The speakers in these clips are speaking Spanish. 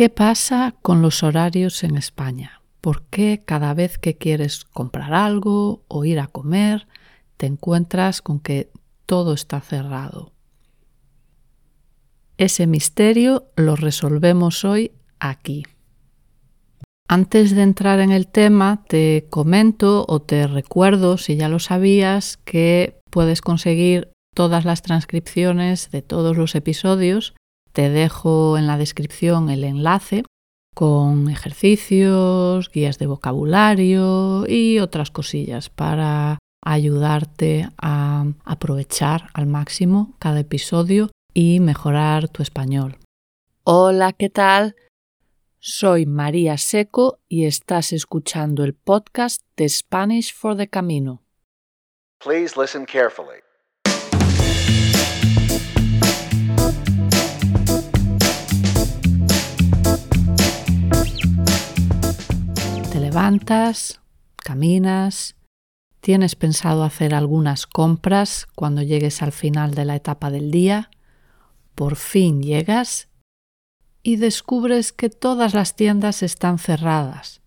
¿Qué pasa con los horarios en España? ¿Por qué cada vez que quieres comprar algo o ir a comer te encuentras con que todo está cerrado? Ese misterio lo resolvemos hoy aquí. Antes de entrar en el tema, te comento o te recuerdo, si ya lo sabías, que puedes conseguir todas las transcripciones de todos los episodios te dejo en la descripción el enlace con ejercicios, guías de vocabulario y otras cosillas para ayudarte a aprovechar al máximo cada episodio y mejorar tu español. Hola, ¿qué tal? Soy María Seco y estás escuchando el podcast de Spanish for the Camino. Please listen carefully. Levantas, caminas, tienes pensado hacer algunas compras cuando llegues al final de la etapa del día, por fin llegas y descubres que todas las tiendas están cerradas.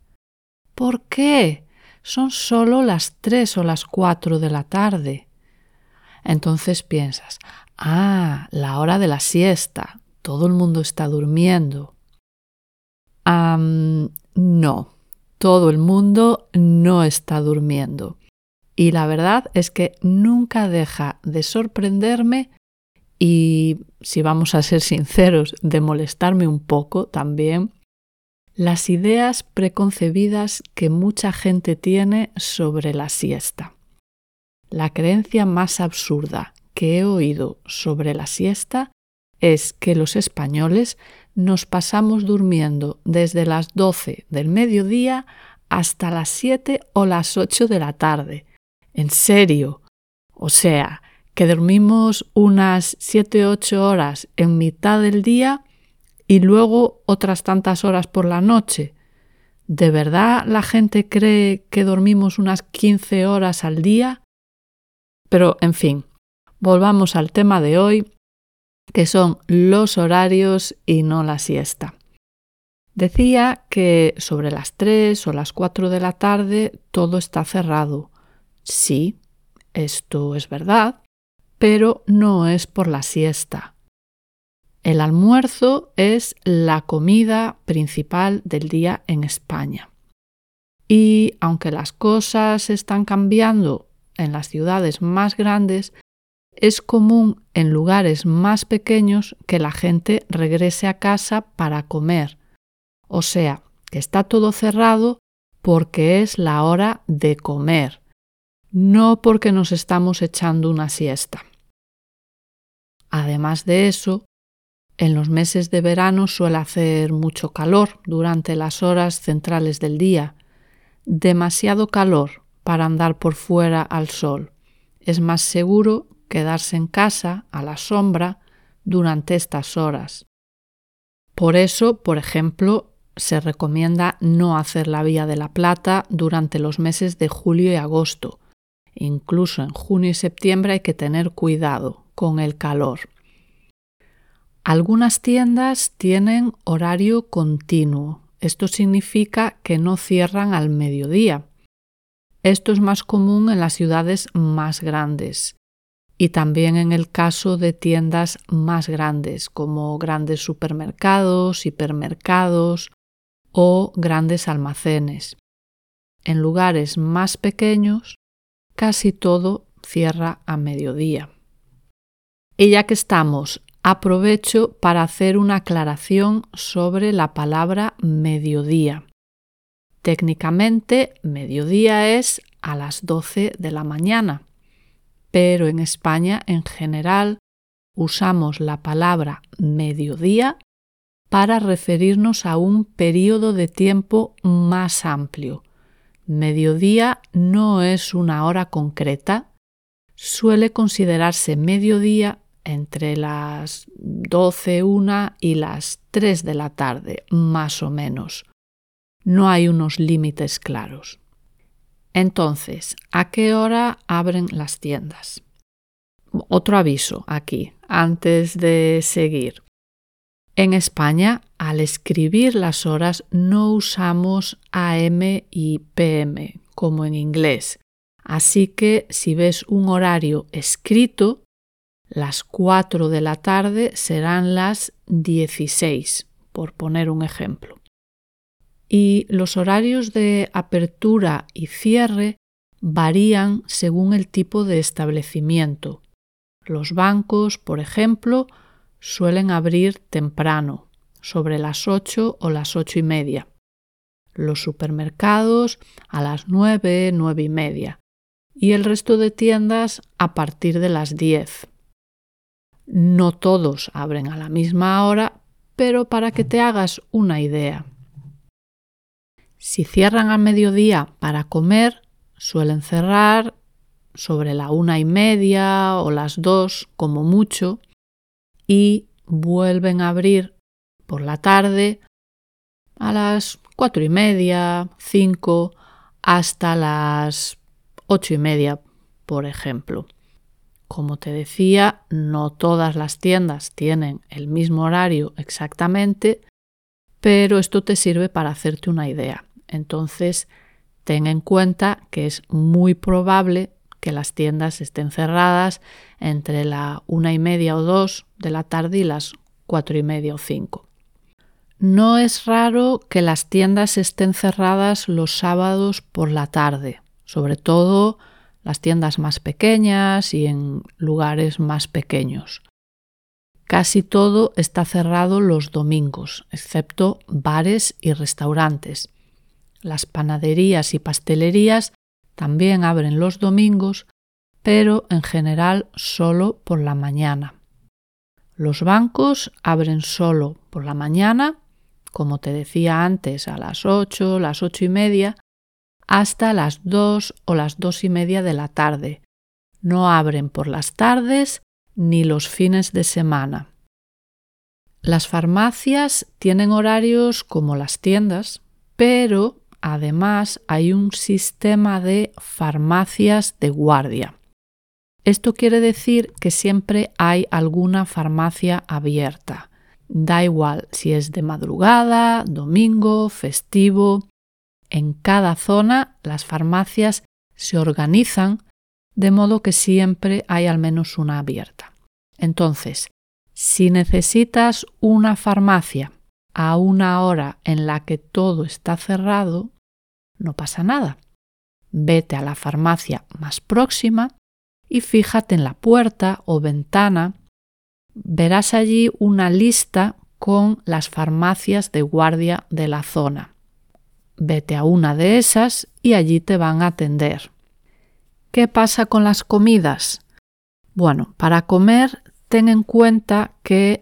¿Por qué? Son solo las tres o las cuatro de la tarde. Entonces piensas, ah, la hora de la siesta, todo el mundo está durmiendo. Ah, no, todo el mundo no está durmiendo. Y la verdad es que nunca deja de sorprenderme y, si vamos a ser sinceros, de molestarme un poco también, las ideas preconcebidas que mucha gente tiene sobre la siesta. La creencia más absurda que he oído sobre la siesta es que los españoles nos pasamos durmiendo desde las 12 del mediodía hasta las 7 o las 8 de la tarde. En serio. O sea, que dormimos unas 7-8 horas en mitad del día y luego otras tantas horas por la noche. ¿De verdad la gente cree que dormimos unas 15 horas al día? Pero, en fin, volvamos al tema de hoy que son los horarios y no la siesta. Decía que sobre las 3 o las 4 de la tarde todo está cerrado. Sí, esto es verdad, pero no es por la siesta. El almuerzo es la comida principal del día en España. Y aunque las cosas están cambiando en las ciudades más grandes, es común en lugares más pequeños que la gente regrese a casa para comer. O sea, que está todo cerrado porque es la hora de comer, no porque nos estamos echando una siesta. Además de eso, en los meses de verano suele hacer mucho calor durante las horas centrales del día, demasiado calor para andar por fuera al sol. Es más seguro quedarse en casa a la sombra durante estas horas. Por eso, por ejemplo, se recomienda no hacer la Vía de la Plata durante los meses de julio y agosto. Incluso en junio y septiembre hay que tener cuidado con el calor. Algunas tiendas tienen horario continuo. Esto significa que no cierran al mediodía. Esto es más común en las ciudades más grandes y también en el caso de tiendas más grandes como grandes supermercados, hipermercados o grandes almacenes. En lugares más pequeños casi todo cierra a mediodía. Y ya que estamos, aprovecho para hacer una aclaración sobre la palabra mediodía. Técnicamente, mediodía es a las 12 de la mañana pero en España en general usamos la palabra mediodía para referirnos a un periodo de tiempo más amplio. Mediodía no es una hora concreta, suele considerarse mediodía entre las 12, 1 y las 3 de la tarde, más o menos. No hay unos límites claros. Entonces, ¿a qué hora abren las tiendas? Otro aviso aquí, antes de seguir. En España, al escribir las horas no usamos AM y PM como en inglés. Así que si ves un horario escrito, las 4 de la tarde serán las 16, por poner un ejemplo. Y los horarios de apertura y cierre varían según el tipo de establecimiento. Los bancos, por ejemplo, suelen abrir temprano, sobre las 8 o las ocho y media. Los supermercados a las 9, nueve y media. Y el resto de tiendas a partir de las 10. No todos abren a la misma hora, pero para que te hagas una idea. Si cierran al mediodía para comer, suelen cerrar sobre la una y media o las dos como mucho y vuelven a abrir por la tarde a las cuatro y media, cinco, hasta las ocho y media, por ejemplo. Como te decía, no todas las tiendas tienen el mismo horario exactamente, pero esto te sirve para hacerte una idea. Entonces, ten en cuenta que es muy probable que las tiendas estén cerradas entre la una y media o dos de la tarde y las cuatro y media o cinco. No es raro que las tiendas estén cerradas los sábados por la tarde, sobre todo las tiendas más pequeñas y en lugares más pequeños. Casi todo está cerrado los domingos, excepto bares y restaurantes. Las panaderías y pastelerías también abren los domingos, pero en general solo por la mañana. Los bancos abren solo por la mañana, como te decía antes, a las 8, las ocho y media, hasta las 2 o las dos y media de la tarde. No abren por las tardes ni los fines de semana. Las farmacias tienen horarios como las tiendas, pero además hay un sistema de farmacias de guardia. Esto quiere decir que siempre hay alguna farmacia abierta. Da igual si es de madrugada, domingo, festivo. En cada zona las farmacias se organizan de modo que siempre hay al menos una abierta. Entonces, si necesitas una farmacia a una hora en la que todo está cerrado, no pasa nada. Vete a la farmacia más próxima y fíjate en la puerta o ventana. Verás allí una lista con las farmacias de guardia de la zona. Vete a una de esas y allí te van a atender. ¿Qué pasa con las comidas? Bueno, para comer ten en cuenta que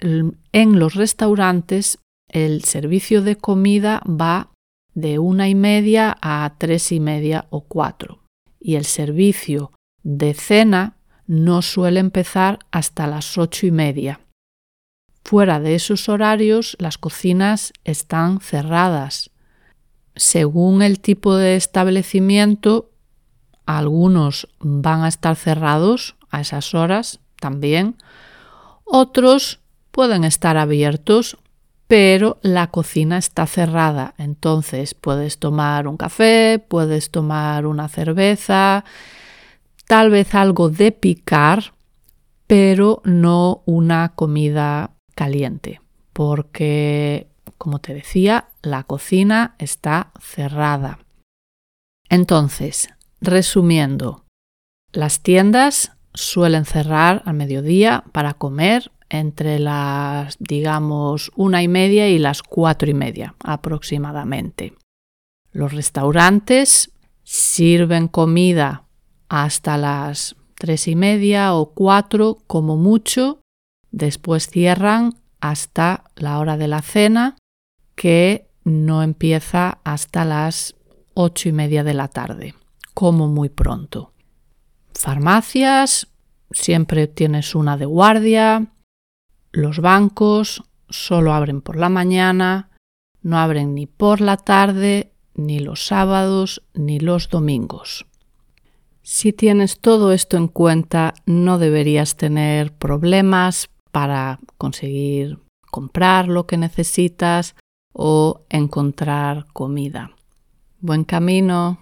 en los restaurantes el servicio de comida va de una y media a tres y media o cuatro. Y el servicio de cena no suele empezar hasta las ocho y media. Fuera de esos horarios, las cocinas están cerradas. Según el tipo de establecimiento, algunos van a estar cerrados a esas horas también. Otros pueden estar abiertos pero la cocina está cerrada. Entonces puedes tomar un café, puedes tomar una cerveza, tal vez algo de picar, pero no una comida caliente, porque, como te decía, la cocina está cerrada. Entonces, resumiendo, las tiendas suelen cerrar al mediodía para comer entre las, digamos, una y media y las cuatro y media aproximadamente. Los restaurantes sirven comida hasta las tres y media o cuatro como mucho, después cierran hasta la hora de la cena, que no empieza hasta las ocho y media de la tarde, como muy pronto. Farmacias, siempre tienes una de guardia, los bancos solo abren por la mañana, no abren ni por la tarde, ni los sábados, ni los domingos. Si tienes todo esto en cuenta, no deberías tener problemas para conseguir comprar lo que necesitas o encontrar comida. Buen camino.